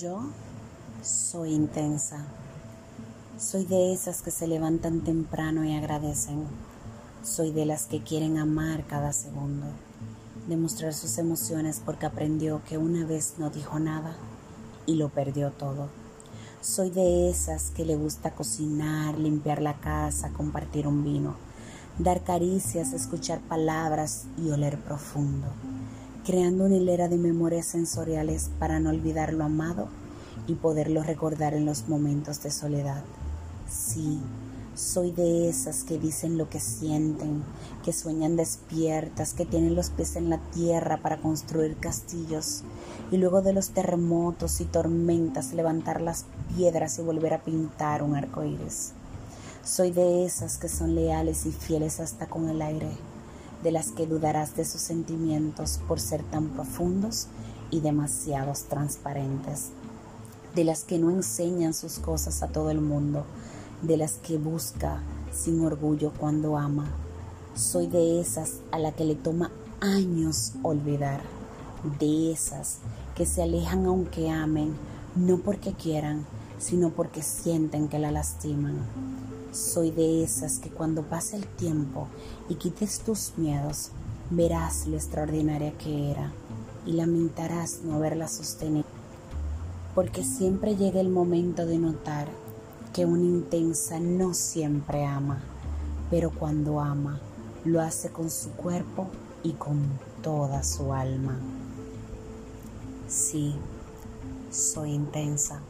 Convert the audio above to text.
Yo soy intensa. Soy de esas que se levantan temprano y agradecen. Soy de las que quieren amar cada segundo, demostrar sus emociones porque aprendió que una vez no dijo nada y lo perdió todo. Soy de esas que le gusta cocinar, limpiar la casa, compartir un vino, dar caricias, escuchar palabras y oler profundo creando una hilera de memorias sensoriales para no olvidar lo amado y poderlo recordar en los momentos de soledad. Sí, soy de esas que dicen lo que sienten, que sueñan despiertas, que tienen los pies en la tierra para construir castillos y luego de los terremotos y tormentas levantar las piedras y volver a pintar un arco iris. Soy de esas que son leales y fieles hasta con el aire de las que dudarás de sus sentimientos por ser tan profundos y demasiados transparentes, de las que no enseñan sus cosas a todo el mundo, de las que busca sin orgullo cuando ama. Soy de esas a la que le toma años olvidar, de esas que se alejan aunque amen, no porque quieran, sino porque sienten que la lastiman. Soy de esas que cuando pase el tiempo y quites tus miedos, verás lo extraordinaria que era y lamentarás no haberla sostenido. Porque siempre llega el momento de notar que una intensa no siempre ama, pero cuando ama, lo hace con su cuerpo y con toda su alma. Sí, soy intensa.